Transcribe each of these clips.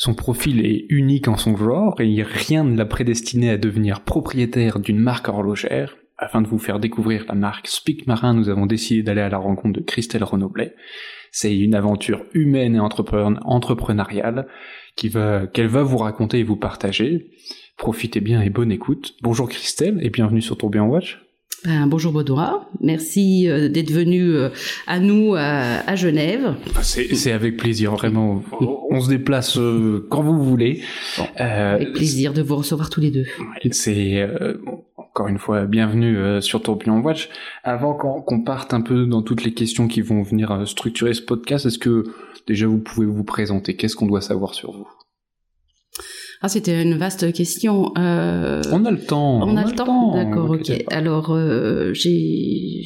Son profil est unique en son genre et rien ne l'a prédestiné à devenir propriétaire d'une marque horlogère. Afin de vous faire découvrir la marque Speak Marin, nous avons décidé d'aller à la rencontre de Christelle Renoblet. C'est une aventure humaine et entrepreneuriale qui va, qu'elle va vous raconter et vous partager. Profitez bien et bonne écoute. Bonjour Christelle et bienvenue sur Tourbillon Watch. Ben, bonjour Baudouin, merci euh, d'être venu euh, à nous à, Genève. C'est avec plaisir, vraiment. On se déplace euh, quand vous voulez. avec plaisir de vous recevoir tous les deux. C'est encore une fois bienvenue sur Tourbillon Watch. Avant qu'on parte un peu dans toutes les questions qui vont venir structurer ce podcast, est-ce que déjà vous pouvez vous présenter? Qu'est-ce qu'on doit savoir sur vous? Ah, c'était une vaste question. Euh, on a le temps. On, a, le temps. D'accord, ok. Alors, euh, j'ai,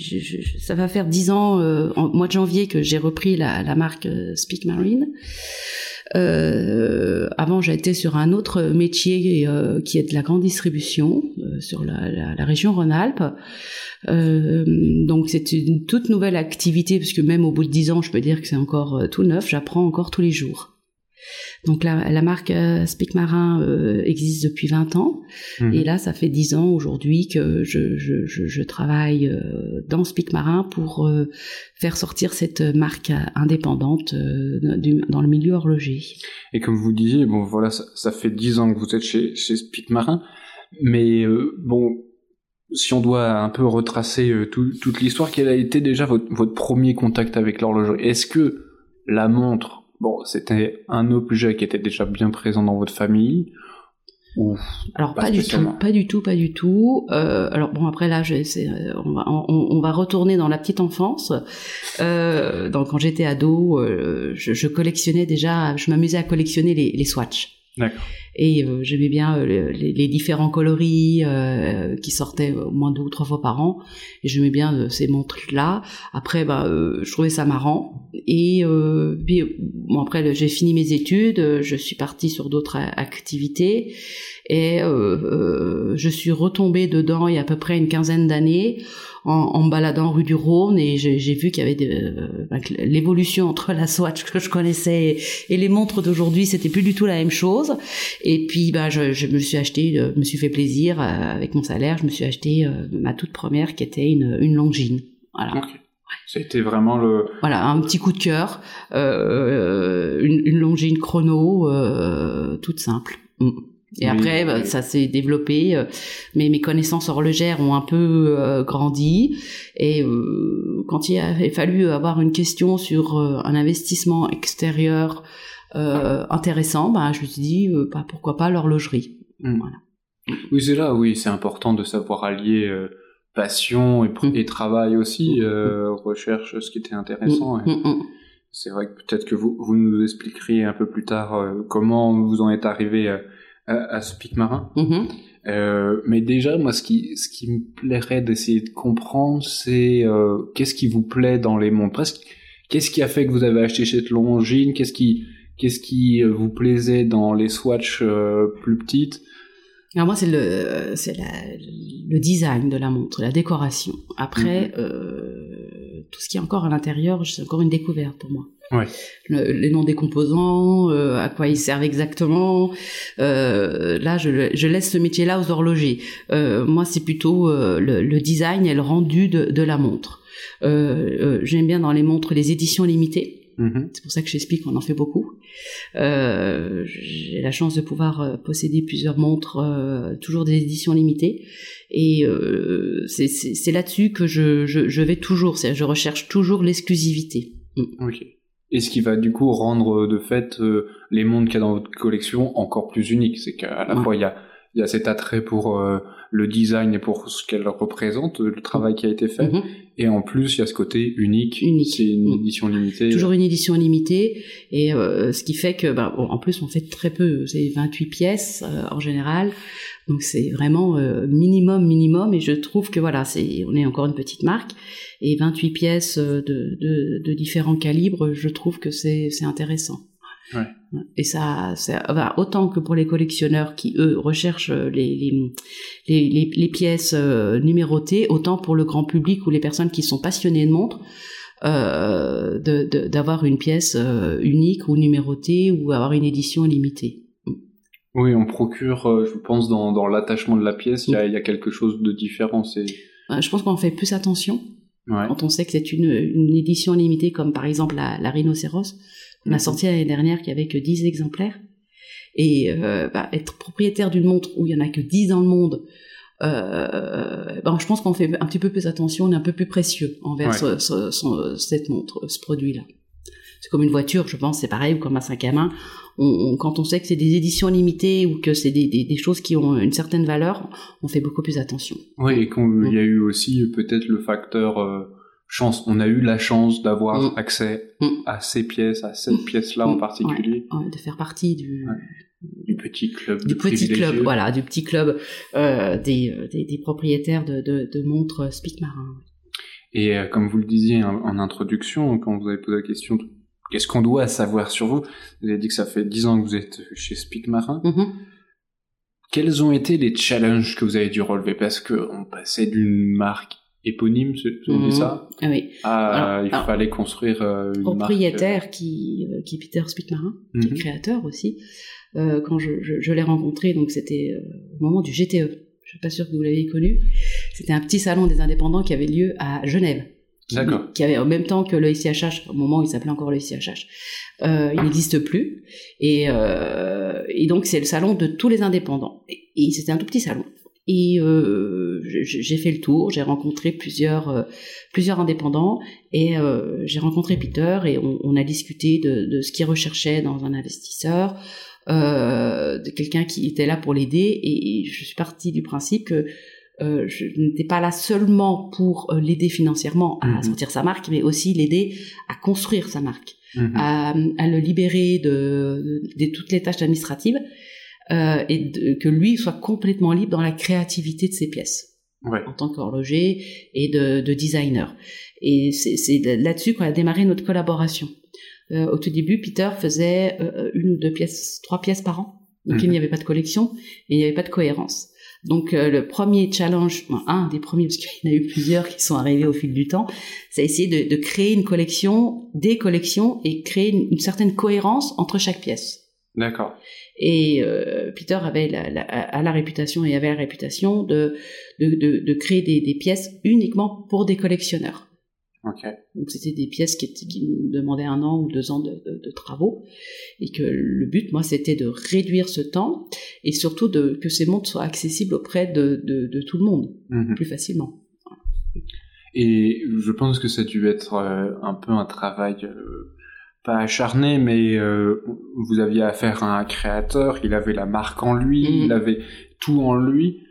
ça va faire dix ans, euh, en mois de janvier, que j'ai repris la, la marque euh, Speak Marine. Euh, avant, j'ai été sur un autre métier euh, qui est de la grande distribution sur la, la, la région Rhône-Alpes. donc, c'est une toute nouvelle activité, puisque même au bout de dix ans, je peux dire que c'est encore tout neuf. J'apprends encore tous les jours. Donc la, la marque euh, Speak Marin euh, existe depuis 20 ans. Mhm. Et là, ça fait 10 ans aujourd'hui que je, je, je, je travaille euh, dans Speak Marin pour faire sortir cette marque indépendante dans le milieu horloger. Et comme vous disiez, bon voilà, ça, ça fait 10 ans que vous êtes chez, chez Speak Marin. Mais bon, si on doit un peu retracer tout, toute l'histoire, quel a été déjà votre, votre premier contact avec l'horlogerie? Est-ce que la montre Bon, c'était un objet qui était déjà bien présent dans votre famille ou alors pas, du tout, pas du tout, pas du tout. Euh, alors bon après là, je, euh, on, va, on, va retourner dans la petite enfance. Euh, donc quand j'étais ado, euh, je, je, collectionnais déjà, je m'amusais à collectionner les, les swatchs. Et euh, j'aimais bien euh, les, les, différents coloris euh, qui sortaient au moins deux ou trois fois par an. Et j'aimais bien ces montres-là. Après, bah, je trouvais ça marrant. Et puis, bon, après, j'ai fini mes études. Je suis partie sur d'autres activités. Et je suis retombée dedans il y a à peu près une quinzaine d'années en, me baladant rue du Rhône et j'ai vu qu'il y avait de, bah, l'évolution entre la Swatch que je connaissais et, les montres d'aujourd'hui, c'était plus du tout la même chose. Et puis bah je, je me suis acheté, euh, je me suis fait plaisir euh, avec mon salaire, je me suis acheté euh, ma toute première qui était une, une Longines. Voilà. Okay. C'était vraiment le. Voilà, un petit coup de cœur, euh, une, une Longines chrono, euh, toute simple. Mm. Et après, bah, ça s'est développé. Euh, mais mes connaissances horlogères ont un peu euh, grandi. Et euh, quand il a fallu avoir une question sur un investissement extérieur intéressant, bah, je me suis dit, bah, pourquoi pas l'horlogerie. Hmm. Voilà. Oui, c'est là, oui, c'est important de savoir allier passion et, hmm. et, travail aussi, hmm. recherche, ce qui était intéressant. C'est vrai que peut-être que vous, vous nous expliqueriez un peu plus tard comment vous en êtes arrivé à, à Speak Marin. Mm-hmm. Euh, mais déjà, moi, ce qui, ce qui me plairait d'essayer de comprendre, c'est euh, qu'est-ce qui vous plaît dans les montres? Qu'est-ce qui a fait que vous avez acheté cette Longines Qu'est-ce qui, qu'est-ce qui euh, vous plaisait dans les Swatch plus petites? Alors moi, c'est le, c'est le design de la montre, la décoration. Après, mm-hmm. euh, tout ce qui est encore à l'intérieur, c'est encore une découverte pour moi. Ouais. Le, les noms des composants, euh, à quoi ils servent exactement. Euh, là, je, je, laisse ce métier-là aux horlogers. Euh, moi, c'est plutôt le, le, design et le rendu de, de la montre. J'aime bien dans les montres les éditions limitées. Mm-hmm. C'est pour ça que j'explique qu'on en fait beaucoup. J'ai la chance de pouvoir posséder plusieurs montres, toujours des éditions limitées. Et c'est là-dessus que je, je, je vais toujours. Je recherche toujours l'exclusivité. Mm. Et ce qui va du coup rendre euh, de fait euh, les montres qu'il y a dans votre collection encore plus uniques. C'est qu'à la fois il y a, il y a cet attrait pour euh, le design et pour ce qu'elle représente, le travail qui a été fait. Mm-hmm. Et en plus, il y a ce côté unique. unique. C'est une mm. édition limitée. Toujours une édition limitée. Et euh, ce qui fait que, bah, en plus, on fait très peu. C'est 28 pièces en général. Donc c'est vraiment euh, minimum, minimum. Et je trouve que voilà, c'est, on est encore une petite marque. Et 28 pièces de, de, de différents calibres, je trouve que c'est, c'est intéressant. Ouais. Et ça, ça autant que pour les collectionneurs qui eux recherchent les les, les, les, pièces euh, numérotées, autant pour le grand public ou les personnes qui sont passionnées de montres. d'avoir une pièce unique ou numérotée ou avoir une édition limitée. Oui, on procure, je pense, dans, l'attachement de la pièce, il y, a, quelque chose de différent. Je pense qu'on fait plus attention quand on sait que c'est une, édition limitée, comme par exemple la, la rhinocéros. On a mhm. sorti l'année dernière qu'il y avait que 10 exemplaires. Et euh, bah, être propriétaire d'une montre où il y en a que 10 dans le monde, euh, ben, je pense qu'on fait un petit peu plus attention, on est un peu plus précieux envers cette montre, ce produit-là. C'est comme une voiture, je pense, c'est pareil, ou comme un sac à main. Quand on sait que c'est des éditions limitées ou que c'est des, choses qui ont une certaine valeur, on fait beaucoup plus attention. Oui, et qu'il y a eu aussi peut-être le facteur euh, chance. On a eu la chance d'avoir mm. accès mm. à ces pièces, à cette mm. pièce-là en particulier. de faire partie du, du petit club. Du petit club, voilà, du petit club euh, des, euh, des, des, propriétaires de, de, de montres Spic Marin. Et euh, comme vous le disiez en, introduction, quand vous avez posé la question qu'est-ce qu'on doit savoir sur vous, vous avez dit que ça fait 10 ans que vous êtes chez Spic Marin. Mm-hmm. Quels ont été les challenges que vous avez dû relever? Parce qu'on passait d'une marque éponyme, c'est mmh. ça? Ah Oui. Ah, il fallait construire euh, une propriétaire marque, euh, qui, euh, qui est Peter Spitmarin, qui est mmh. créateur aussi. Euh, quand je, je, je l'ai rencontré, donc c'était euh, au moment du GTE. Je suis pas sûre que vous l'avez connu. C'était un petit salon des indépendants qui avait lieu à Genève. D'accord. Qui avait en même temps que le ICHH, au moment où il s'appelait encore le ICHH. Euh, il n'existe plus. Et, euh, et donc c'est le salon de tous les indépendants. et c'était un tout petit salon. Et euh, j'ai fait le tour, j'ai rencontré plusieurs euh, plusieurs indépendants et euh, j'ai rencontré Peter et on, on a discuté de, de ce qu'il recherchait dans un investisseur, euh, de quelqu'un qui était là pour l'aider et je suis partie du principe que euh, je n'étais pas là seulement pour l'aider financièrement à mhm. sortir sa marque, mais aussi l'aider à construire sa marque, mhm. à, à, le libérer de, de, de toutes les tâches administratives euh, et que lui soit complètement libre dans la créativité de ses pièces en tant qu'horloger et de, de, designer. Et c'est là-dessus qu'on a démarré notre collaboration. Euh, au tout début, Peter faisait euh, une ou deux pièces, trois pièces par an. Donc il n'y mhm. avait pas de collection et il n'y avait pas de cohérence. Donc euh, le premier challenge, un des premiers, parce qu'il y en a eu plusieurs qui sont arrivés au fil du temps, c'est essayer de, de, créer une collection, des collections et créer une certaine cohérence entre chaque pièce. D'accord. Et euh, Peter avait la, la, a la réputation et avait la réputation de, de, de, de créer des, des, pièces uniquement pour des collectionneurs. Okay. Donc c'était des pièces qui, qui, demandaient un an ou deux ans de, de, de travaux et que le but, moi, c'était de réduire ce temps et surtout de, que ces montres soient accessibles auprès de, de tout le monde mm-hmm. plus facilement. Et je pense que ça a dû être euh, un peu un travail euh, pas acharné, mais euh, vous aviez affaire à un créateur, il avait la marque en lui, il avait tout en lui.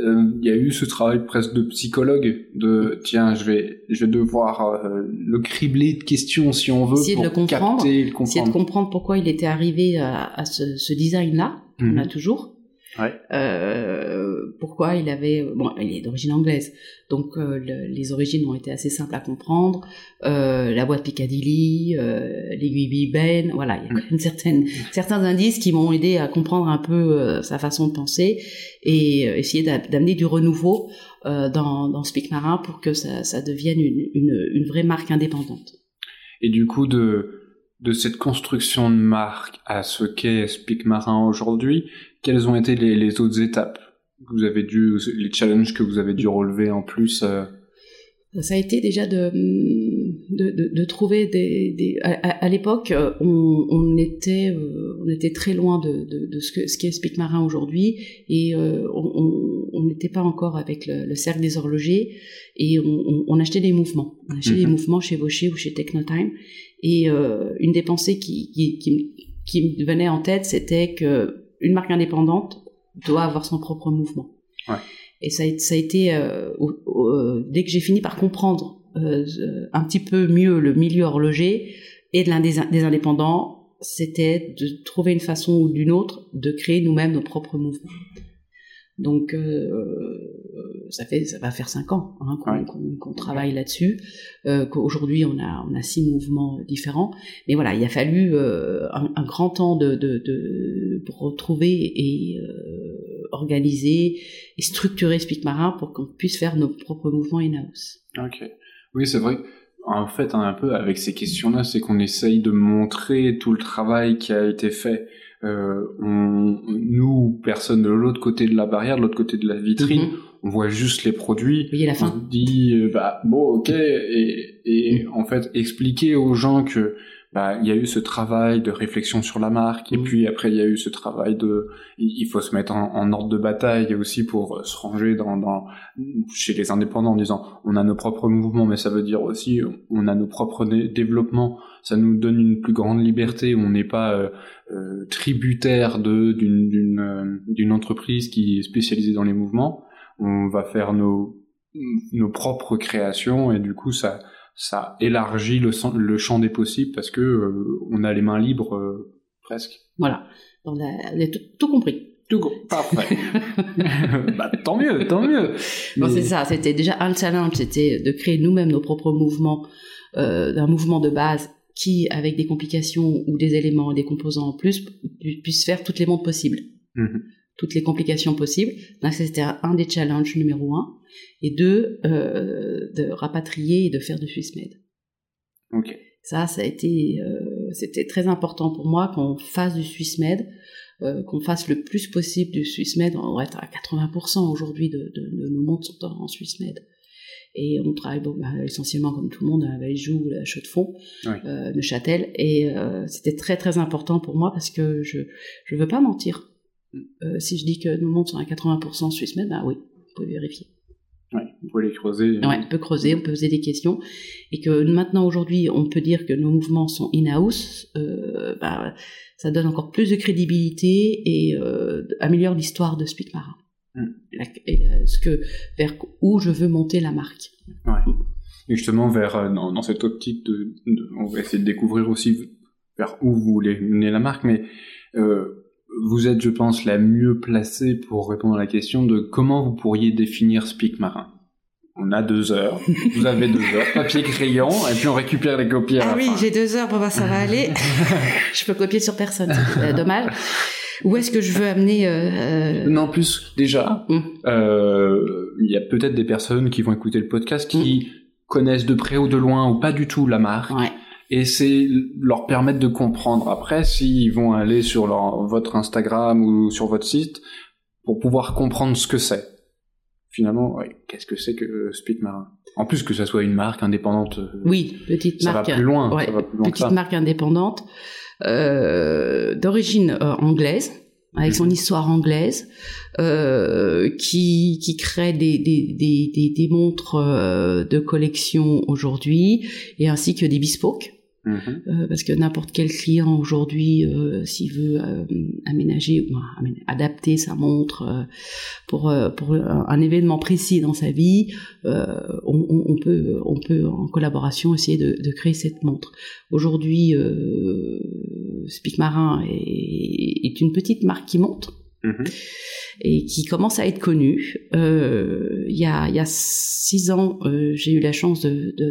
Euh, il y a eu ce travail presque de psychologue, de tiens, je vais, je vais devoir euh, le cribler de questions si on veut essayer pour de le comprendre, capter, le comprendre. essayer de comprendre pourquoi il était arrivé à, à ce, ce design-là, on a mm-hmm. toujours, Ouais. Euh, pourquoi il avait bon il est d'origine anglaise. Donc euh, le, les origines ont été assez simples à comprendre. Euh, la boîte Piccadilly euh, l'aiguille Big Ben voilà il y a quand même certaines certains indices qui m'ont aidé à comprendre un peu sa façon de penser et essayer d'amener du renouveau dans dans Speak Marin pour que ça, ça devienne une, une, une vraie marque indépendante. Et du coup de de cette construction de marque à ce qu'est Speak Marin aujourd'hui, quelles ont été les, autres étapes vous avez dû, les challenges que vous avez dû relever en plus euh... Ça a été déjà de, de, trouver des... à, l'époque, on, on, était, euh, on était très loin de, de, ce qu'est ce qu Speak Marin aujourd'hui et euh, on n'était pas encore avec le, le, cercle des horlogers et on, on, achetait des mouvements. On achetait des mhm. mouvements chez Vaucher ou chez Technotime et euh, une des pensées qui, qui, qui, qui me venait en tête, c'était que une marque indépendante doit avoir son propre mouvement. Ouais. Et ça a, ça a été euh, euh, dès que j'ai fini par comprendre un petit peu mieux le milieu horloger et de l'un des, des, indépendants, c'était de trouver une façon ou d'une autre de créer nous-mêmes nos propres mouvements. Donc euh, ça fait ça va faire cinq ans hein, qu'on travaille là-dessus. Euh, Qu'aujourd'hui on a on a six mouvements différents. Mais voilà, il a fallu euh, un, un, grand temps de, de, de pour retrouver et euh, organiser et structurer Speak Marin pour qu'on puisse faire nos propres mouvements in-house. Ok. Oui, c'est vrai. en fait, un peu avec ces questions-là, c'est qu'on essaye de montrer tout le travail qui a été fait. Euh, on, nous, personne de l'autre côté de la barrière, de l'autre côté de la vitrine, mhm. on voit juste les produits. Oui, la fin. On dit, euh, bah bon, ok, et, et en fait, expliquer aux gens que bah, il y a eu ce travail de réflexion sur la marque, et mmh. puis après il y a eu ce travail de, il faut se mettre en, ordre de bataille aussi pour euh, se ranger dans, dans, chez les indépendants en disant, on a nos propres mouvements, mais ça veut dire aussi, on a nos propres développements, ça nous donne une plus grande liberté, on n'est pas euh, euh, tributaire de d'une d'une d'une entreprise qui est spécialisée dans les mouvements, on va faire nos nos propres créations et du coup ça ça élargit le, le champ des possibles parce que euh, on a les mains libres euh, presque. Voilà, on a, tout, compris. Tout parfait. bah, tant mieux, tant mieux. Bon, c'est ça, c'était déjà un challenge, c'était de créer nous-mêmes nos propres mouvements, euh, d'un mouvement de base qui, avec des complications ou des éléments, des composants en plus, puisse faire toutes les montres possibles. Mmh toutes les complications possibles. Donc c'était un des challenges numéro un. Et deux, euh, de rapatrier et de faire du SwissMed. Ça, ça a été, euh, c'était très important pour moi qu'on fasse du SwissMed, euh, qu'on fasse le plus possible du SwissMed. On va être à 80% aujourd'hui de, de, nos montres sont en, SwissMed. Et on travaille bon, bah, essentiellement comme tout le monde à Valjoux, la Chaux de Fonds, euh, Neuchâtel. Et c'était très très important pour moi parce que je je veux pas mentir. Euh, si je dis que nos montres sont à 80% SwissMed, bah oui, vous pouvez vérifier. Ouais, on peut les creuser. Ouais, on peut creuser, on peut poser des questions. Et que maintenant, aujourd'hui, on peut dire que nos mouvements sont in-house, euh, bah, ça donne encore plus de crédibilité et euh, améliore l'histoire de Speak Marin. Mm. ce que, vers où je veux monter la marque. Ouais. Et justement, vers, euh, dans, dans cette optique de, On va essayer de découvrir aussi vers où vous voulez mener la marque, mais... Euh, vous êtes, je pense, la mieux placée pour répondre à la question de comment vous pourriez définir Speak Marin. On a deux heures. Vous avez deux heures. Papier, crayon, et puis on récupère les copies à Ah oui, j'ai deux heures pour voir ça va aller. je peux copier sur personne. C'est dommage. Où est-ce que je veux amener euh, euh Non, plus déjà, euh, il y a peut-être des personnes qui vont écouter le podcast qui hum. connaissent de près ou de loin ou pas du tout la marque. Ouais et c'est leur permettre de comprendre après s'ils vont aller sur leur, votre Instagram ou sur votre site pour pouvoir comprendre ce que c'est. Finalement, qu'est-ce que c'est que Speak Marin? En plus que ça soit une marque indépendante. Euh, oui, petite marque. Va plus loin. petite marque indépendante euh, d'origine euh, anglaise avec son mhm. histoire anglaise, euh, qui, qui crée des, des, des, des, montres euh, de collection aujourd'hui, et ainsi que des bespoke. Mhm. Euh, parce que n'importe quel client aujourd'hui, euh, s'il veut euh, aménager ou adapter sa montre pour pour un, événement précis dans sa vie, on, on, peut on peut en collaboration essayer de, de créer cette montre. Aujourd'hui, Speak Marin est, est, une petite marque qui monte. Mhm. et qui commence à être connue. Il y, a, il y a six ans, j'ai eu la chance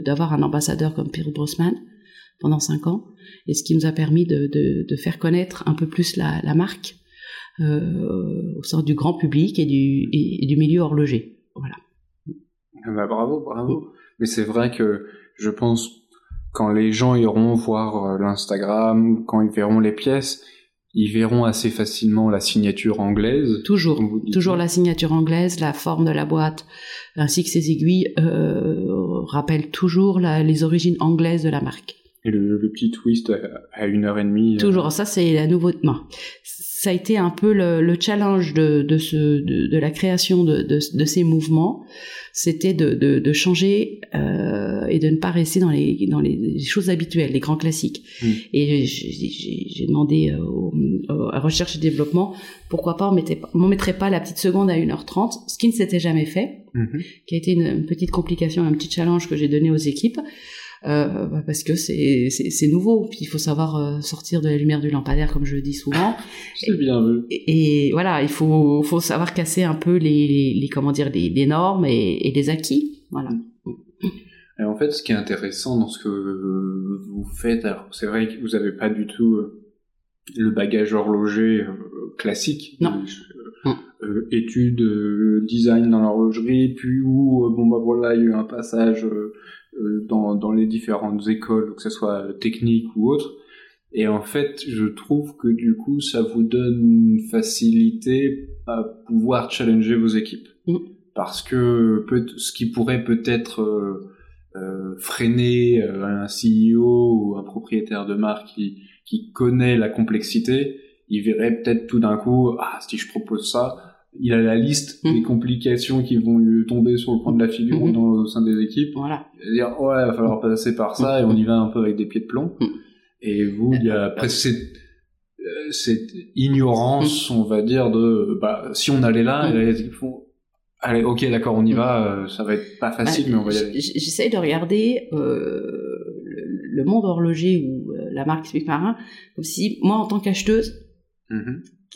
d'avoir de, un ambassadeur comme Pierre Brossman, pendant cinq ans, et ce qui nous a permis de, de, de faire connaître un peu plus la, la marque euh, au sein du grand public et du, et, du milieu horloger. Voilà. Ah bah bravo, bravo. Mais c'est vrai que je pense quand les gens iront voir euh, l'Instagram, quand ils verront les pièces, ils verront assez facilement la signature anglaise. Toujours, toujours la signature anglaise, la forme de la boîte, ainsi que ses aiguilles euh, rappellent toujours la, les origines anglaises de la marque. Et le, le, petit twist à, une heure et demie. Euh, Toujours, ça c'est la nouveauté. Non. Ça a été un peu le, le challenge de, de, ce, de, de, la création de, de, ces mouvements. C'était de, de, changer euh, et de ne pas rester dans les, dans les choses habituelles, les grands classiques. Hmm. Et j'ai demandé euh, à recherche et développement, pourquoi pas on ne mettrait pas la petite seconde à 1h30, ce qui ne s'était jamais fait, hmm. qui a été une, une petite complication, un petit challenge que j'ai donné aux équipes. Euh, bah, parce que c'est c'est nouveau. Puis il faut savoir euh, sortir de la lumière du lampadaire, comme je le dis souvent. c'est bien vu. Et, voilà, il faut faut savoir casser un peu les, les, comment dire les, normes et, et, les acquis. Voilà. Et en fait, ce qui est intéressant dans ce que vous faites, alors c'est vrai que vous n'avez pas du tout euh, le bagage horloger classique. Non. Euh, études, design dans l'horlogerie, puis où bon bah voilà, il y a eu un passage dans, dans les différentes écoles, que ce soit technique ou autre. Et en fait, je trouve que du coup, ça vous donne une facilité à pouvoir challenger vos équipes. Mm. Parce que peut ce qui pourrait peut-être euh, euh, freiner euh, un CEO ou un propriétaire de marque qui, qui connaît la complexité, il verrait peut-être tout d'un coup, ah, si je propose ça, il a la liste mm. des complications qui vont lui tomber sur le point de la figure mm-hmm. dans, au sein des équipes. Voilà. Il va dire, ouais, il va falloir passer par ça et on y va un peu avec des pieds de plomb. Et vous, il y a presque cette, euh, cette ignorance, on va dire, de bah, si on allait là, et équipes font Allez, ok, d'accord, on y va. Euh, ça va être pas facile, mais on va y aller. J'essaie de regarder euh, le, monde horloger ou euh, la marque Marin comme si moi, en tant qu'acheteuse,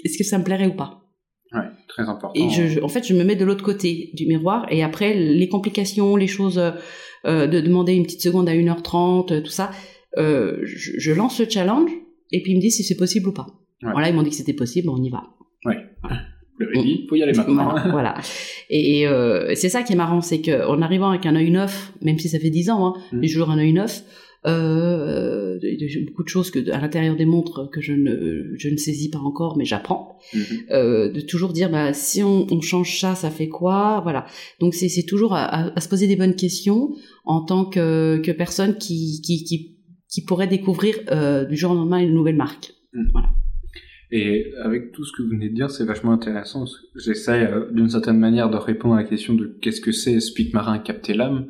est-ce que ça me plairait ou pas? Ouais, très important. Et je, en fait, je me mets de l'autre côté du miroir et après les complications, les choses euh, de demander une petite seconde à 1h30, tout ça, euh, je, lance le challenge et puis ils me disent si c'est possible ou pas. Voilà, ils m'ont dit que c'était possible, on y va. Ouais. Le il faut y aller maintenant. Voilà. Et euh, c'est ça qui est marrant, c'est qu'en arrivant avec un œil neuf, même si ça fait 10 ans, hein, mm. j'ai toujours un œil neuf, euh, beaucoup de choses que à l'intérieur des montres que je ne je ne saisis pas encore mais j'apprends mm-hmm. euh, de toujours dire bah si on, on, change ça ça fait quoi? Voilà donc c'est c'est toujours à, à, se poser des bonnes questions en tant que que personne qui qui qui qui pourrait découvrir euh, du jour au lendemain une nouvelle marque. Mm. Voilà. Et avec tout ce que vous venez de dire, c'est vachement intéressant. J'essaie euh, d'une certaine manière de répondre à la question de qu'est-ce que c'est Speak Marin capter l'âme.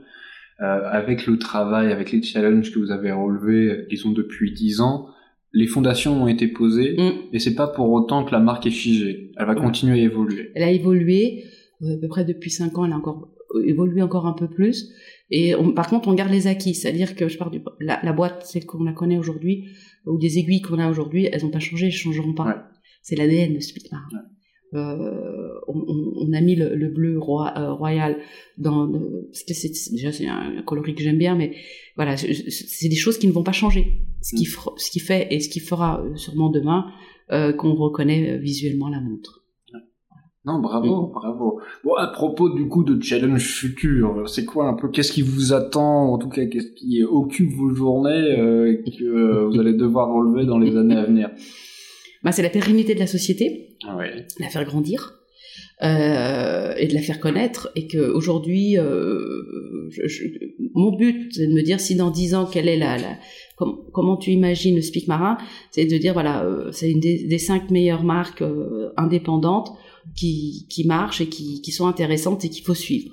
Euh, avec le travail, avec les challenges que vous avez relevés, disons depuis dix ans, les fondations ont été posées, mm. et c'est pas pour autant que la marque est figée. Elle va continuer à évoluer. Elle a évolué, euh, à peu près depuis cinq ans, elle a encore évolué encore un peu plus. Et par contre, on garde les acquis, c'est-à-dire que je pars du la, la boîte, celle qu'on la connaît aujourd'hui, ou des aiguilles qu'on a aujourd'hui, elles n'ont pas changé, elles changeront pas. C'est l'ADN de Speedmar. Euh, on, a mis le, bleu euh, royal dans parce que c'est déjà c'est un, coloris que j'aime bien mais voilà c'est des choses qui ne vont pas changer ce qui mm. ce qui fait et ce qui fera euh, sûrement demain euh, qu'on reconnaît visuellement la montre non, bravo, mm. bravo. Bon, à propos du coup de challenge futur, c'est quoi un peu, qu'est-ce qui vous attend, en tout cas, qu'est-ce qui occupe vos journées euh, que euh, vous allez devoir relever dans les années à venir? bah, C'est la pérennité de la société, ouais. la faire grandir. Euh, et de la faire connaître et que aujourd'hui euh, mon but c'est de me dire si dans dix ans quelle est la, la comment tu imagines le Speak Marin c'est de dire voilà euh, c'est une des, des, cinq meilleures marques indépendantes qui, qui marchent et qui, qui sont intéressantes et qu'il faut suivre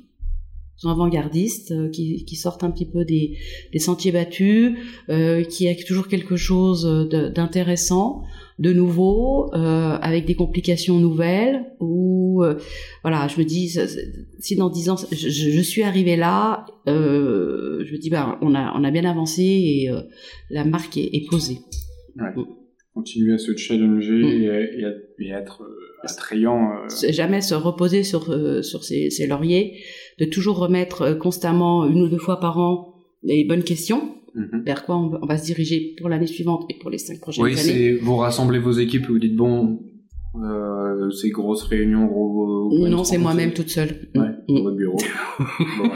avant-gardistes, euh, qui, qui, sortent un petit peu des, des sentiers battus, euh, qui a toujours quelque chose d'intéressant, de nouveau, euh, avec des complications nouvelles. Ou voilà, je me dis, si dans dix ans je, je suis arrivé là, je me dis, bah, on a, on a bien avancé et la marque est, est posée. Ouais. Mm. Continuer à se challenger mm. et, et, être attrayant. Jamais se reposer sur sur ses, ses lauriers de toujours remettre euh, constamment une ou deux fois par an les bonnes questions. Mhm. Vers quoi on va, se diriger pour l'année suivante et pour les cinq prochaines années. Oui, c'est vous rassemblez vos équipes et vous dites bon, euh, ces grosses réunions, gros. non, c'est moi-même toute seule. Ouais, mm. dans votre bureau. bon,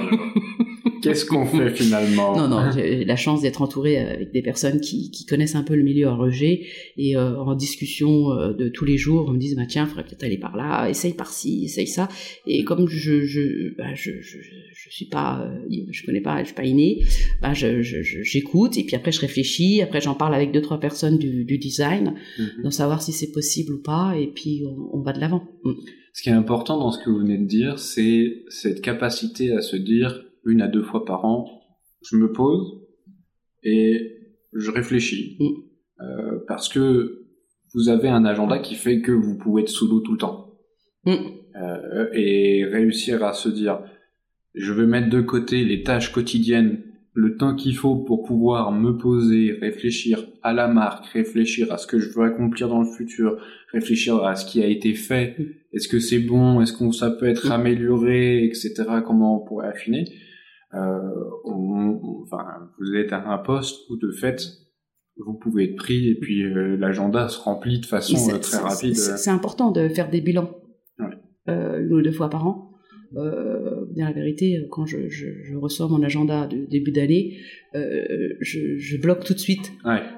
Qu'est-ce qu'on fait finalement Non, non, j'ai la chance d'être entouré avec des personnes qui, qui, connaissent un peu le milieu horloger et euh, en discussion euh, de tous les jours, on me dit bah tiens, faudrait peut-être aller par là, essaye par ci, essaye ça. Et comme je je bah, je, je, je suis pas, euh, je connais pas, je suis pas inné, bah je j'écoute et puis après je réfléchis, après j'en parle avec deux trois personnes du, du design, mm savoir si c'est possible ou pas et puis on, on va de l'avant. Mm. Ce qui est important dans ce que vous venez de dire, c'est cette capacité à se dire une à deux fois par an, je me pose et je réfléchis. Mm. Euh, parce que vous avez un agenda qui fait que vous pouvez être sous l'eau tout le temps. Mm. Euh, et réussir à se dire, je vais mettre de côté les tâches quotidiennes, le temps qu'il faut pour pouvoir me poser, réfléchir à la marque, réfléchir à ce que je veux accomplir dans le futur, réfléchir à ce qui a été fait, mm. est-ce que c'est bon, est-ce que ça peut être amélioré, etc., comment on pourrait affiner euh, enfin, vous êtes à un poste où de fait vous pouvez être pris et puis euh, l'agenda se remplit de façon euh, très rapide. C'est important de faire des bilans ouais. une ou deux fois par an bien la vérité, quand je, je, je, reçois mon agenda de début d'année, je, je, bloque tout de suite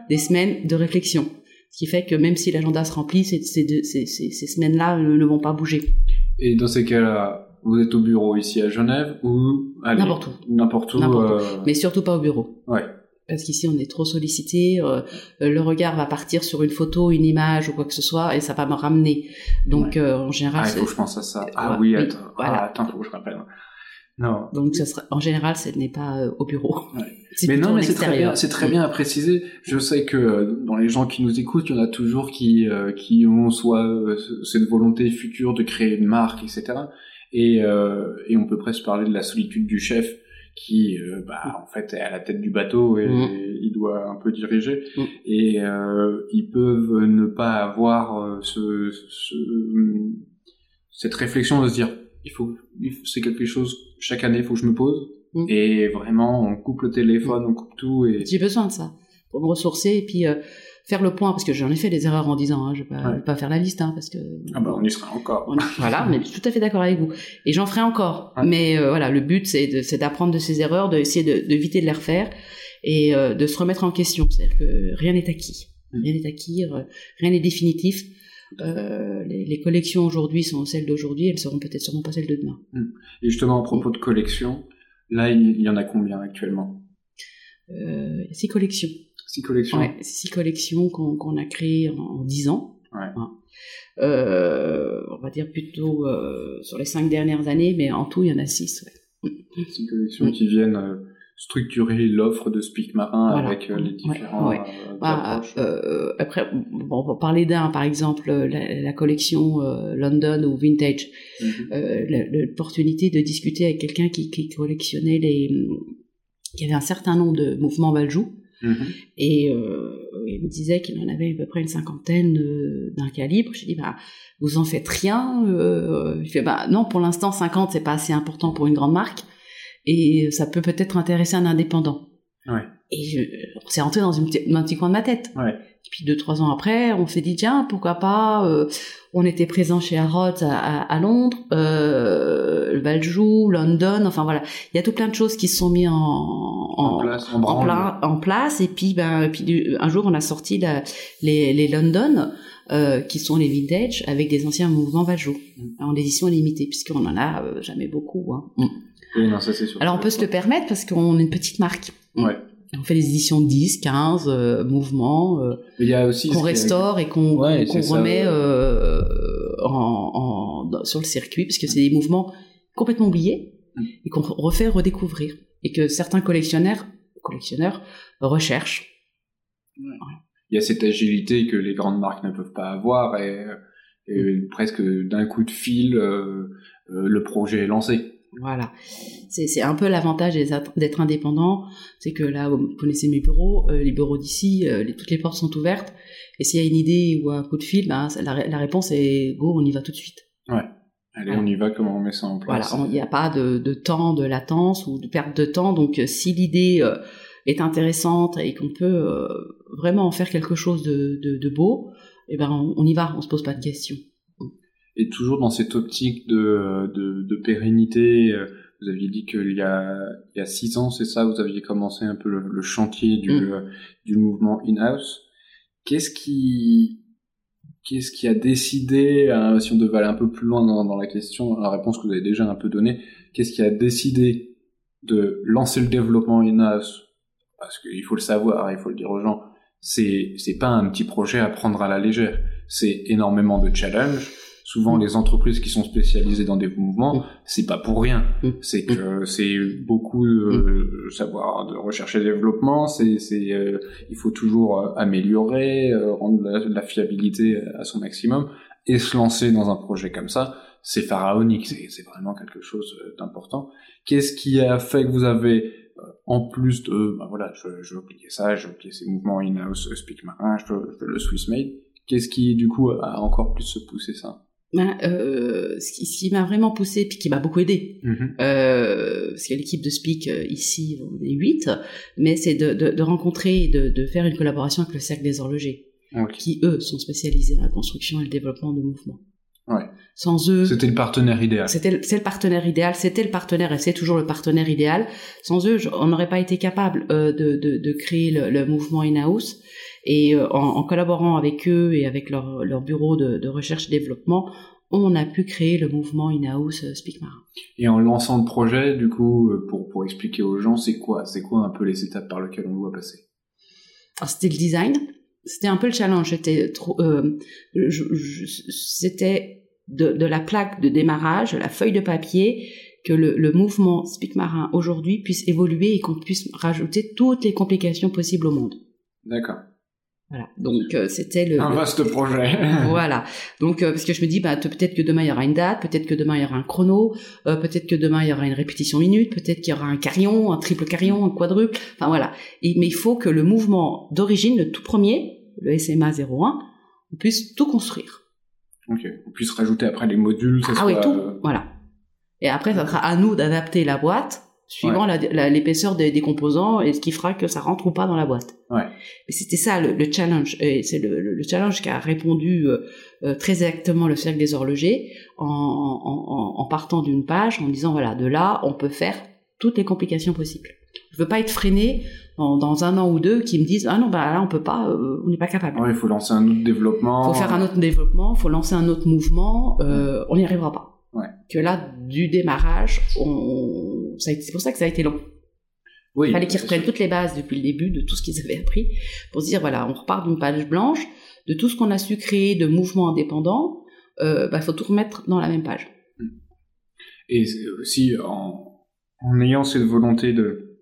des semaines de réflexion. Ce qui fait que même si l'agenda se remplit, ces, ces, ces, ces semaines-là ne, vont pas bouger. Et dans ces cas-là, vous êtes au bureau ici à Genève ou n'importe où N'importe où. Euh, Mais surtout pas au bureau. Ouais parce qu'ici on est trop sollicité, euh, euh, le regard va partir sur une photo, une image ou quoi que ce soit et ça va me ramener. Donc euh, en général, ah, il faut que je pense à ça. Ah oui, attends, voilà. ah, attends, faut que je rappelle. Non. Donc ça sera, en général, ce n'est pas au bureau. Ouais. Mais non, mais c'est très bien, c'est très bien à préciser. Je sais que dans les gens qui nous écoutent, il y en a toujours qui qui ont soit cette volonté future de créer une marque, etc. Et et on peut presque parler de la solitude du chef qui euh, bah, en fait est à la tête du bateau et, mm. il doit un peu diriger mm. et euh, ils peuvent ne pas avoir euh, ce, ce, cette réflexion de se dire il faut c'est quelque chose chaque année il faut que je me pose mm. et vraiment on coupe le téléphone on coupe tout et j'ai besoin de ça pour me ressourcer et puis euh, faire le point parce que j'en ai fait des erreurs en disant hein, je vais pas, pas faire la liste hein, parce que ah bah on y sera encore. voilà on est tout à fait d'accord avec vous. Et j'en ferai encore. Mais euh, voilà le but c'est d'apprendre de ces erreurs d'essayer de d'éviter de, les refaire et euh, de se remettre en question. C'est-à-dire que rien n'est acquis. Mm. rien n'est acquis rien n'est définitif. Euh, les, les, collections aujourd'hui sont celles d'aujourd'hui, elles seront peut-être sûrement pas celles de demain. Mm. Et justement, à propos de collections, là, il y en a combien actuellement? Euh, Six collections. Six collections. Ouais, six collections qu'on a créées en dix ans. Ouais. Euh, on va dire plutôt euh, sur les cinq dernières années, mais en tout, il y en a six. Ouais. Six collections qui viennent euh, structurer l'offre de Speak Marin avec les différents ouais, bah, après, bon, on va parler d'un, par exemple, la, la collection London ou Vintage. Mm-hmm. L'opportunité de discuter avec quelqu'un qui, qui collectionnait les... qui avait un certain nombre de mouvements Baljou Mm-hmm. Et euh, il me disait qu'il en avait à peu près une cinquantaine euh, d'un calibre. J'ai dit, bah, vous en faites rien euh, Il fait, bah non, pour l'instant, 50, c'est pas assez important pour une grande marque. Et ça peut peut-être intéresser un indépendant. Ouais. Et s'est rentré dans, une, un petit coin de ma tête. Ouais. Et puis deux, trois ans après, on s'est dit, tiens, pourquoi pas euh, On était présent chez Harrods à, à, Londres, euh, Valjou, London, enfin voilà. Il y a tout plein de choses qui se sont mis en, en, place, en, en, place. Et puis, ben, puis un jour, on a sorti la, les, les London, euh, qui sont les vintage, avec des anciens mouvements Valjou, mm. en édition limitée, puisqu'on en a euh, jamais beaucoup. Hein. Mm. Oui, non, ça, sûr. Alors on peut se le permettre parce qu'on est une petite marque. Ouais on fait des éditions 10, 15 euh, mouvements euh, qu'on restaure et qu'on remet euh, en, en, sur le circuit parce que c'est des mouvements complètement oubliés mm. et qu'on refait redécouvrir et que certains collectionneurs collectionneurs recherchent. Il y a cette agilité que les grandes marques ne peuvent pas avoir et, et mm. presque d'un coup de fil le projet est lancé. Voilà, c'est un peu l'avantage d'être indépendant, c'est que là, vous connaissez mes bureaux, euh, les bureaux d'ici, euh, toutes les portes sont ouvertes, et s'il y a une idée ou un coup de fil, ben, la, réponse est go, on y va tout de suite. Ouais, allez, on y va, comment on met ça en place. Voilà, il n'y a pas de, temps de latence ou de perte de temps, donc euh, si l'idée est intéressante et qu'on peut vraiment en faire quelque chose de, beau, eh ben on, on y va, on se pose pas de questions et toujours dans cette optique de, de, de pérennité. Euh, vous aviez dit qu'il y a, il y a six ans, c'est ça, vous aviez commencé un peu le, chantier du, mm. euh, du mouvement in-house. Qu'est-ce qui, qu'est-ce qui a décidé, euh, si on devait aller un peu plus loin dans, dans, la question, la réponse que vous avez déjà un peu donnée, qu'est-ce qui a décidé de lancer le développement in-house? Parce qu'il faut le savoir, il faut le dire aux gens, c'est, c'est pas un petit projet à prendre à la légère. C'est énormément de challenges souvent mm. les entreprises qui sont spécialisées dans des mouvements, mm. c'est pas pour rien. Mm. C'est que c'est beaucoup de savoir de recherche et développement. C'est, c'est, euh, il faut toujours euh, améliorer, euh, rendre la, fiabilité à son maximum et se lancer dans un projet comme ça. C'est pharaonique. C'est, c'est vraiment quelque chose d'important. Qu'est-ce qui a fait que vous avez en plus de, bah voilà, je, je veux appliquer ça, je veux appliquer ces mouvements in-house, speak marin, je veux le Swiss made. Qu'est-ce qui, du coup, a encore plus poussé ça? Ben, euh, ce qui, m'a vraiment poussé, puis qui m'a beaucoup aidé, mm-hmm. euh, parce qu'il y a l'équipe de Speak euh, ici, on est huit, mais c'est de, de, de, rencontrer et de, de, faire une collaboration avec le Cercle des horlogers, qui eux sont spécialisés dans la construction et le développement de mouvements. Ouais. Sans eux. C'était le partenaire idéal. C'était c'est le partenaire idéal, c'était le partenaire et c'est toujours le partenaire idéal. Sans eux, on n'aurait pas été capable euh, de, de, de, créer le, le mouvement in-house. Et euh, en, en, collaborant avec eux et avec leur, leur bureau de, de, recherche et développement, on a pu créer le mouvement in-house euh, Speak Marin. Et en lançant le projet, du coup, pour, pour expliquer aux gens, c'est quoi C'est quoi un peu les étapes par lesquelles on doit passer? C'était le design, c'était un peu le challenge. C'était trop, euh, c'était de, de, la plaque de démarrage, la feuille de papier, que le, le mouvement Speak Marin aujourd'hui puisse évoluer et qu'on puisse rajouter toutes les complications possibles au monde. D'accord. Voilà. Donc euh, c'était le un vaste projet. voilà. Donc euh, parce que je me dis bah peut-être que demain il y aura une date, peut-être que demain il y aura un chrono, euh, peut-être que demain il y aura une répétition minute, peut-être qu'il y aura un carillon, un triple carillon, un quadruple. Enfin voilà. Et, mais il faut que le mouvement d'origine, le tout premier, le SMA 01, on puisse tout construire. Ok. On puisse rajouter après les modules. Ça ah oui tout. Voilà. Et après ça sera à nous d'adapter la boîte suivant l'épaisseur des, des, composants et ce qui fera que ça rentre ou pas dans la boîte. Ouais. C'était ça le, le, challenge. Et c'est le, le, challenge qui a répondu euh, euh, très exactement le cercle des horlogers en, en, en partant d'une page, en disant voilà, de là, on peut faire toutes les complications possibles. Je veux pas être freiné dans, dans un an ou deux qui me disent ah non bah là on peut pas, euh, on n'est pas capable. Ouais, il faut lancer un autre développement. Il faut faire un autre développement, il faut lancer un autre mouvement. Euh, on n'y arrivera pas. Ouais. Que là, du démarrage, on... c'est pour ça que ça a été long. Oui, il fallait qu'ils reprennent toutes les bases depuis le début de tout ce qu'ils avaient appris pour se dire voilà, on repart d'une page blanche, de tout ce qu'on a su créer de mouvements indépendants, il euh, bah, faut tout remettre dans la même page. Et aussi en, en ayant cette volonté de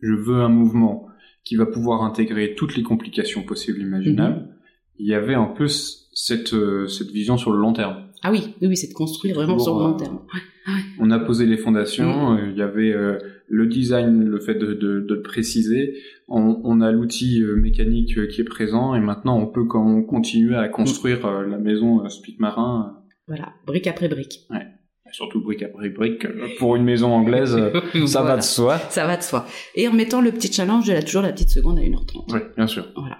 je veux un mouvement qui va pouvoir intégrer toutes les complications possibles imaginables, mm-hmm. il y avait en plus cette, euh, cette vision sur le long terme. Ah oui, oui, c'est de construire vraiment sur le long terme. On a posé les fondations, mm. euh, il y avait euh, le design, le fait de, de, de le préciser, on, on a l'outil euh, mécanique qui est présent et maintenant on peut quand continuer à construire la maison Speak Marin. Voilà, brique après brique. Ouais. Surtout brique après brique. Pour une maison anglaise, ça va de soi. Ça va de soi. Et en mettant le petit challenge de la, toujours la petite seconde à 1h30. Oui, bien sûr. Voilà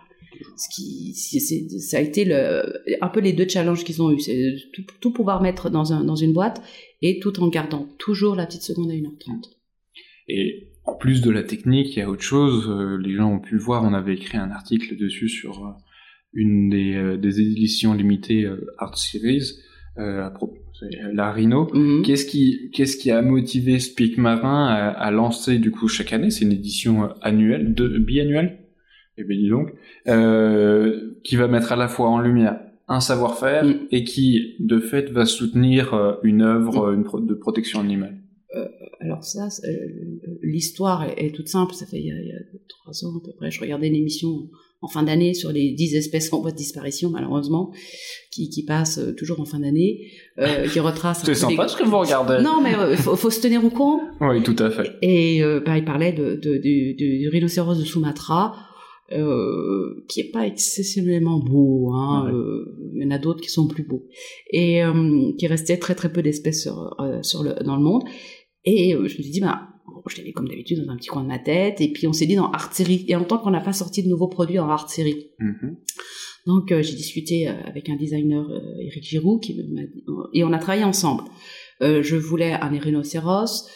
ce qui ça a été le, un peu les deux challenges qu'ils ont eu c'est tout, tout, pouvoir mettre dans un dans une boîte et tout en gardant toujours la petite seconde à 1h30 et en plus de la technique il y a autre chose euh, les gens ont pu voir on avait écrit un article dessus sur euh, une des, euh, des éditions limitées Art Series propos la Rhino. Mm-hmm. Qu'est-ce qui, qu'est-ce qui a motivé Speak Marin à, à lancer du coup chaque année? C'est une édition annuelle, de, biannuelle? Et eh bien dis donc, euh, qui va mettre à la fois en lumière un savoir-faire mm. et qui, de fait, va soutenir euh, une œuvre mm. de protection animale. Euh, alors ça, euh, l'histoire est, toute simple. Ça fait il y, a, il y, a, trois ans à peu près. Je regardais une émission en fin d'année sur les dix espèces en voie de disparition, malheureusement, qui, qui passe toujours en fin d'année, euh, qui retrace. C'est sympa ce que vous regardez. Non, mais il faut, faut, se tenir au courant. Oui, tout à fait. Et bah, il parlait de, de, du, du rhinocéros de Sumatra euh, qui est pas excessivement beau. Hein, euh, il y en a d'autres qui sont plus beaux et euh, qui restait très très peu d'espèces sur, sur le, dans le monde. Et je me suis dit, bah, je l'avais comme d'habitude dans un petit coin de ma tête. Et puis on s'est dit dans Art Series. Et en tant qu'on n'a pas sorti de nouveaux produits en Art Series. Mm-hmm. Donc j'ai discuté avec un designer, Eric Giroux, qui et on a travaillé ensemble. je voulais un rhinocéros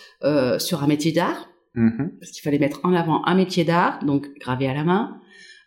sur un métier d'art. Mm-hmm. Parce qu'il fallait mettre en avant un métier d'art, donc gravé à la main,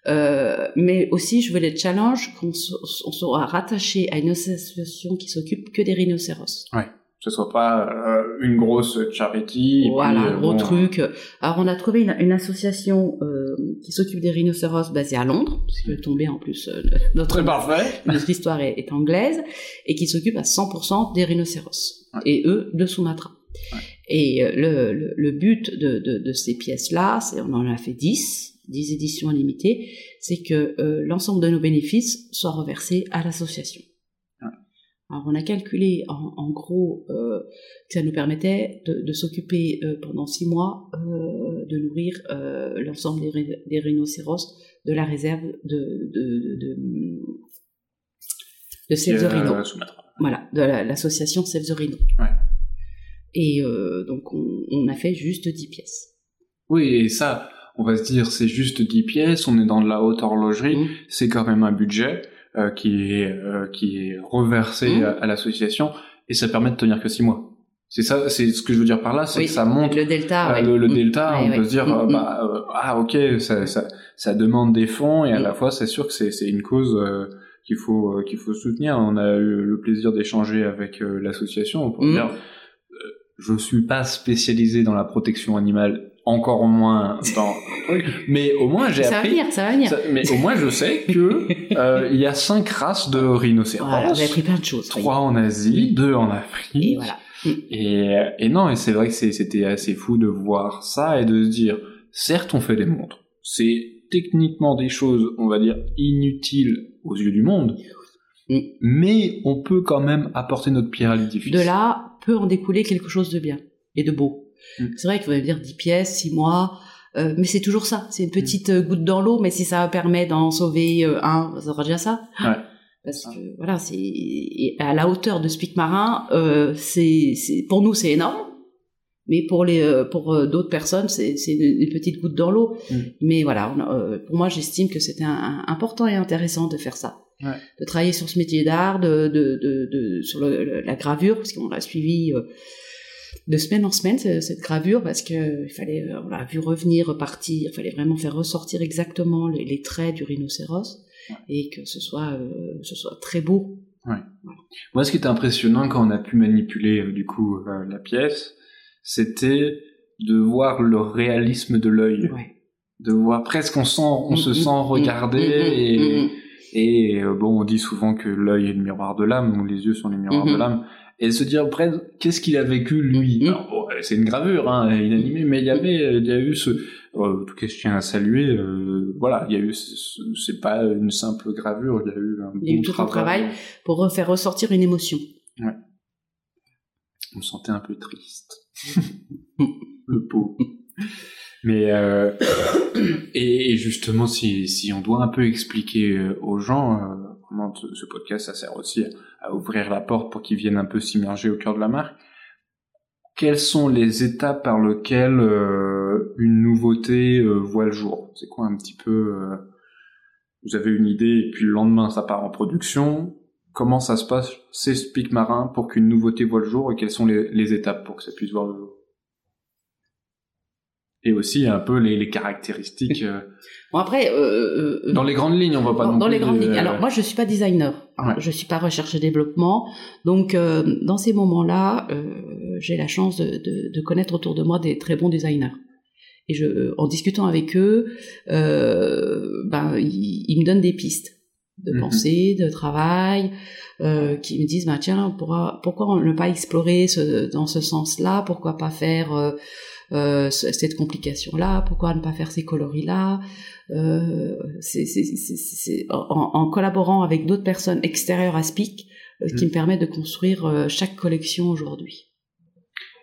euh, mais aussi, je voulais le challenge qu'on on sera rattaché à une association qui s'occupe que des rhinocéros. Ouais. Ce soit pas euh, une grosse charity. Voilà, un gros truc. Alors, on a trouvé une, une association euh, qui s'occupe des rhinocéros basée à Londres, parce que tombé en plus notre, parfait. notre histoire est, est, anglaise, et qui s'occupe à 100% des rhinocéros. Et eux, de Sumatra. Ouais. Et le, le, le, but de, de, de ces pièces-là, c'est on en a fait 10, 10 éditions limitées, c'est que euh, l'ensemble de nos bénéfices soient reversés à l'association. Alors on a calculé en, en gros euh, que ça nous permettait de, de s'occuper euh, pendant six mois euh, de nourrir l'ensemble des, des, rhinocéros de la réserve de de, de, de Save the Rhino. Voilà, de l'association Save the Rhino. Ouais. Et donc on, on, a fait juste 10 pièces. Oui, et ça, on va se dire c'est juste 10 pièces, on est dans de la haute horlogerie, mmh. c'est quand même un budget. qui est qui est reversé mmh. à, l'association et ça permet de tenir que six mois. C'est ça, c'est ce que je veux dire par là, c'est que ça monte le delta. le, delta, on peut se dire bah ah ok, ça, ça ça demande des fonds et à la fois c'est sûr que c'est c'est une cause qu'il faut qu'il faut soutenir. On a eu le plaisir d'échanger avec l'association pour dire je suis pas spécialisé dans la protection animale, encore moins dans mais au moins j'ai appris. Ça va venir, ça va venir. mais au moins je sais que euh, il y a cinq races de rhinocéros. Voilà, j'ai appris plein de choses. Trois en Asie, deux en Afrique. Et voilà. Et, et non, et c'est vrai que c'était assez fou de voir ça et de se dire, certes on fait des montres, c'est techniquement des choses, on va dire, inutiles aux yeux du monde, mm. mais on peut quand même apporter notre pierre à l'édifice. De là, peut en découler quelque chose de bien et de beau. Mm. C'est vrai qu'il va dire 10 pièces, 6 mois, euh, mais c'est toujours ça. C'est une petite euh, goutte dans l'eau, mais si ça permet d'en sauver euh, un, ça sera déjà ça. Ouais. Parce que voilà, c'est à la hauteur de Spic Marin, euh, c'est pour nous c'est énorme, mais pour les pour d'autres personnes c'est c'est une, petite goutte dans l'eau. Mm. Mais voilà, pour moi j'estime que c'était important et intéressant de faire ça de travailler sur ce métier d'art, de, de, de, sur la gravure, parce qu'on l'a suivi euh, de semaine en semaine cette gravure, parce que il fallait, euh, on l'a vu revenir, repartir, il fallait vraiment faire ressortir exactement les, traits du rhinocéros et que ce soit, euh, ce soit très beau. Moi, ce qui était impressionnant quand on a pu manipuler du coup la pièce, c'était de voir le réalisme de l'œil, de voir presque on sent, on mm, se mm, sent mm, regardé et et euh, bon, on dit souvent que l'œil est le miroir de l'âme, ou les yeux sont les miroirs de mhm. l'âme. Et se dire après, qu'est-ce qu'il a vécu lui mhm. C'est une gravure, hein, inanimée, mais il y avait, il y a eu ce, euh, tout cas, je tiens à saluer. Euh, voilà, il y a eu, c'est pas une simple gravure, il y a eu un il y a eu tout travail. un travail pour faire ressortir une émotion. Ouais. On me sentait un peu triste, le pot. Mais euh, et, justement, si, si on doit un peu expliquer euh, aux gens euh, comment ce podcast ça sert aussi à, ouvrir la porte pour qu'ils viennent un peu s'immerger au cœur de la marque. Quelles sont les étapes par lesquelles une nouveauté voit le jour? C'est quoi un petit peu Vous avez une idée et puis le lendemain ça part en production. Comment ça se passe C'est Speak Marin pour qu'une nouveauté voit le jour et quelles sont les étapes pour que ça puisse voir le jour? Et aussi un peu les, les caractéristiques. Euh, bon après, euh, euh, dans les grandes lignes, on va pas dans, dans les grandes lignes. Alors moi, je suis pas designer, hein, je suis pas recherche et développement, donc dans ces moments-là, j'ai la chance de, de, de, connaître autour de moi des très bons designers. Et je, en discutant avec eux, ben ils, me donnent des pistes de mhm. pensée, de travail, qui me disent bah tiens, pourra, pourquoi ne pas explorer ce, dans ce sens-là, pourquoi pas faire euh, cette complication-là, pourquoi ne pas faire ces coloris-là. Euh, c'est en, en, collaborant avec d'autres personnes extérieures à SPIC euh, qui mm. me permet de construire euh, chaque collection aujourd'hui.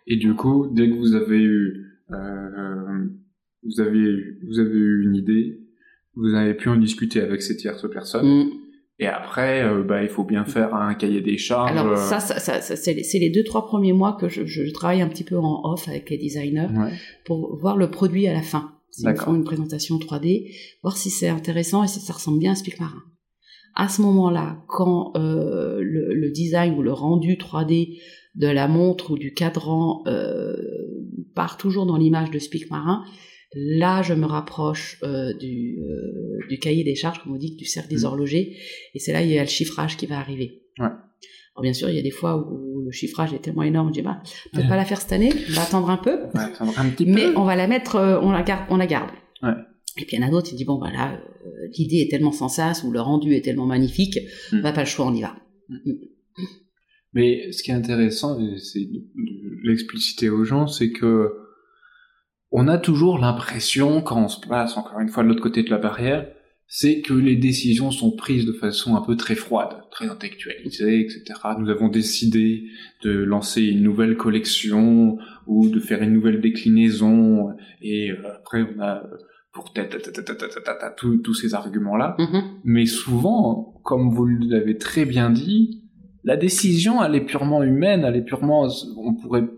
Et du coup, dès que vous avez eu, euh, vous avez, vous avez eu une idée, vous avez pu en discuter avec ces tierces personnes. Mm. Et après, euh, bah, il faut bien faire un cahier des charges. Alors euh. ça, ça, ça, c'est les deux trois premiers mois que je, je, travaille un petit peu en off avec les designers pour voir le produit à la fin. Ils font une présentation 3D, voir si c'est intéressant et si ça ressemble bien à Speak Marin. À ce moment-là, quand euh, le, le, design ou le rendu 3D de la montre ou du cadran euh, part toujours dans l'image de Speak Marin, Là, je me rapproche euh, du, euh, du, cahier des charges, comme on dit, du cercle des mmh. horlogers, et c'est là il y a le chiffrage qui va arriver. Ouais. Alors bien sûr, il y a des fois où le chiffrage est tellement énorme, je dis bah, peut-être pas la faire cette année, on va attendre un peu, ouais, attendre un petit mais on va la mettre, euh, on la garde, on la garde. Ouais. Et puis il y en a d'autres qui disent bon voilà, l'idée est tellement sans sens ou le rendu est tellement magnifique, mmh. on n'a pas le choix, on y va. Mmh. Mais ce qui est intéressant, c'est de l'expliciter aux gens, c'est que on a toujours l'impression, quand on se passe encore une fois de l'autre côté de la barrière, c'est que les décisions sont prises de façon un peu très froide, très intellectualisée, etc. Nous avons décidé de lancer une nouvelle collection ou de faire une nouvelle déclinaison, et euh, après on a pour tous ces arguments-là. Mm-hmm. Mais souvent, comme vous l'avez très bien dit, la décision, elle est purement humaine, elle est purement, on pourrait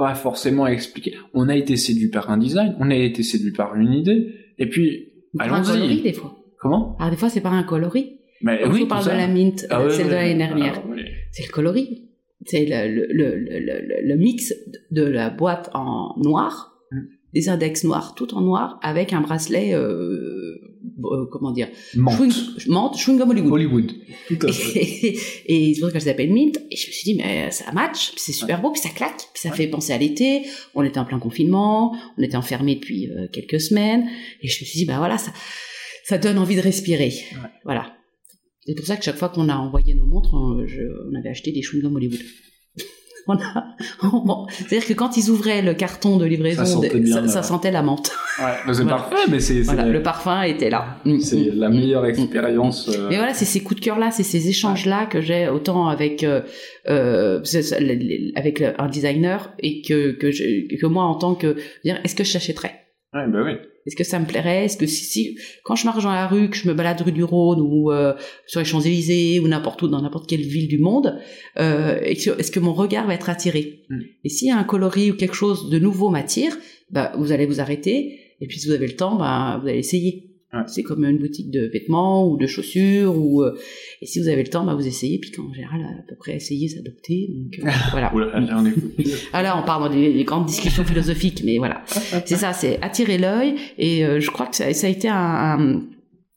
pas forcément expliquer. On a été séduit par un design, on a été séduit par une idée, et puis allons-y. des fois. Comment? Alors des fois c'est par un coloris. Mais oui, vous parle de la mint, ah celle de l'année dernière. Ah c'est le coloris. C'est le, le, le, le, mix de la boîte en noir, mm. des index noirs, tout en noir, avec un bracelet, euh, euh, comment dire, menthe, chewing, gum Hollywood. Hollywood, tout à fait. Et, c'est pour ça qu'elle s'appelle mint. Et je me suis dit, mais ça match, c'est super beau, puis ça claque, puis ça fait penser à l'été. On était en plein confinement, on était enfermés depuis euh, quelques semaines, et je me suis dit, bah voilà, ça, ça donne envie de respirer. Voilà. C'est pour ça que chaque fois qu'on a envoyé nos montres, on, on avait acheté des chewing-gums Hollywood. C'est-à-dire que quand ils ouvraient le carton de livraison, ça sentait, la menthe. Ouais, c'est parfait, mais c'est le parfum était là. Mm, c'est mm, la meilleure mm, expérience. Euh. Mais voilà, c'est ces coups de cœur là, c'est ces échanges là que j'ai autant avec euh, euh, avec un designer et que que, que moi en tant que dire est-ce que je l'achèterais Ouais, bah oui. Est-ce que ça me plairait? Est-ce que si, si, quand je marche dans la rue, que je me balade rue du Rhône ou euh, sur les Champs-Élysées ou n'importe où dans n'importe quelle ville du monde, euh, est-ce que mon regard va être attiré? Mm. Et a un coloris ou quelque chose de nouveau m'attire, bah, vous allez vous arrêter et puis si vous avez le temps, bah, vous allez essayer. C'est comme une boutique de vêtements ou de chaussures ou euh, et si vous avez le temps, bah vous essayez. Puis qu'en général, à peu près essayer s'adopter. Donc euh, voilà. Alors on parle des, grandes discussions philosophiques, mais voilà, c'est ça, c'est attirer l'œil et euh, je crois que ça, a été un,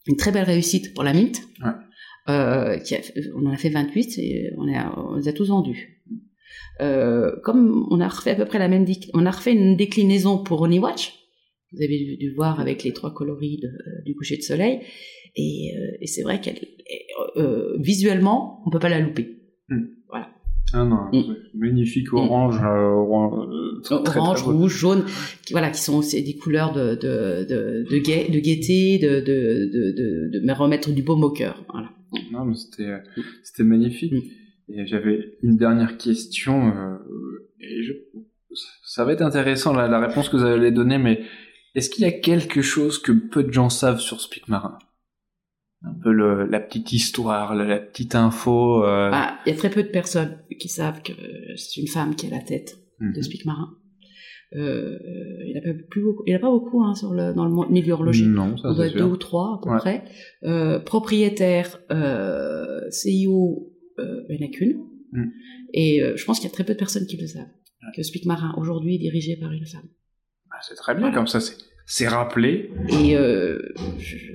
une très belle réussite pour la Mint. Ouais. qui on en a fait 28 et on, a, on les a tous vendus. comme on a refait à peu près la même, on a refait une déclinaison pour Watch vous avez dû, voir avec les trois coloris euh, du coucher de soleil. Et, euh, et c'est vrai qu'elle, euh, visuellement, on peut pas la louper. Hmm. Voilà. Ah non, mm. magnifique hmm. orange, orange, orange rouge, jaune, qui, voilà, qui sont des couleurs de de de, de, de gaieté, de de, de de, me remettre du baume au cœur. Voilà. Non, mais c'était c'était magnifique. Hmm. Et j'avais une dernière question. et je, ça va être intéressant la, la réponse que vous allez donner, mais est-ce qu'il y a quelque chose que peu de gens savent sur Speak Marin Un peu le, la petite histoire, la, petite info. Euh... Ah, il y a très peu de personnes qui savent que c'est une femme qui est la tête de mhm. Speak Marin. Euh, il n'y en a pas plus beaucoup, il a pas beaucoup hein, sur le, dans le milieu horloger. Non, ça On doit être deux ou trois à peu près. Euh, propriétaire, euh, CIO, il n'y en a qu'une. Mhm. Et je pense qu'il y a très peu de personnes qui le savent. Que Speak Marin aujourd'hui est dirigé par une femme. Ah, c'est très bien, comme ça, c'est rappelé. Et euh,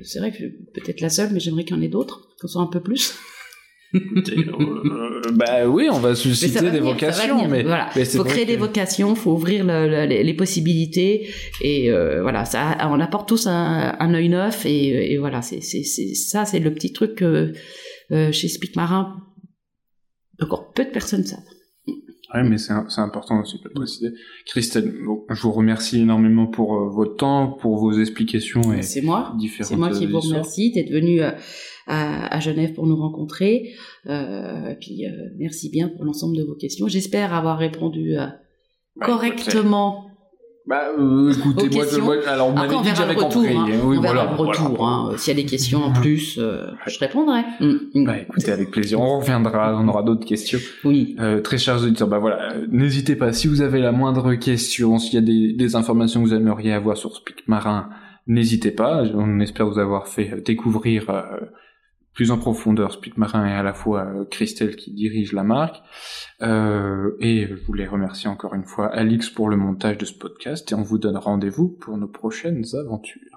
c'est vrai que peut-être la seule, mais j'aimerais qu'il y en ait d'autres, qu'on soit un peu plus. Écoutez, euh, bah oui, on va susciter des vocations, mais voilà, il faut créer des vocations, faut ouvrir les, possibilités, et euh, voilà, ça, on apporte tous un, un œil neuf, et, et voilà, c'est ça, c'est le petit truc que euh, chez Speak Marin, encore peu de personnes savent. Oui, mais c'est important aussi de le préciser. Christelle, je vous remercie énormément pour euh, votre temps, pour vos explications et C'est moi. C'est moi qui vous remercie d'être venu euh, à, à, Genève pour nous rencontrer. Euh, et puis euh, merci bien pour l'ensemble de vos questions. J'espère avoir répondu bah, correctement bah, euh, écoutez, moi, je, alors, on m'avait dit que j'avais compris. Hein. Oui, on voilà, retour. Hein. S'il y a des questions en plus, euh, je répondrai. Mm, mm. Bah, écoutez, avec plaisir. On reviendra, on aura d'autres questions. Oui. Euh, très chers auditeurs, bah voilà, n'hésitez pas. Si vous avez la moindre question, s'il y a des, des, informations que vous aimeriez avoir sur Speak Marin, n'hésitez pas. On espère vous avoir fait découvrir euh, plus en profondeur Speak Marin et à la fois euh, Christelle qui dirige la marque. Euh, et je voulais remercier encore une fois Alix pour le montage de ce podcast et on vous donne rendez-vous pour nos prochaines aventures.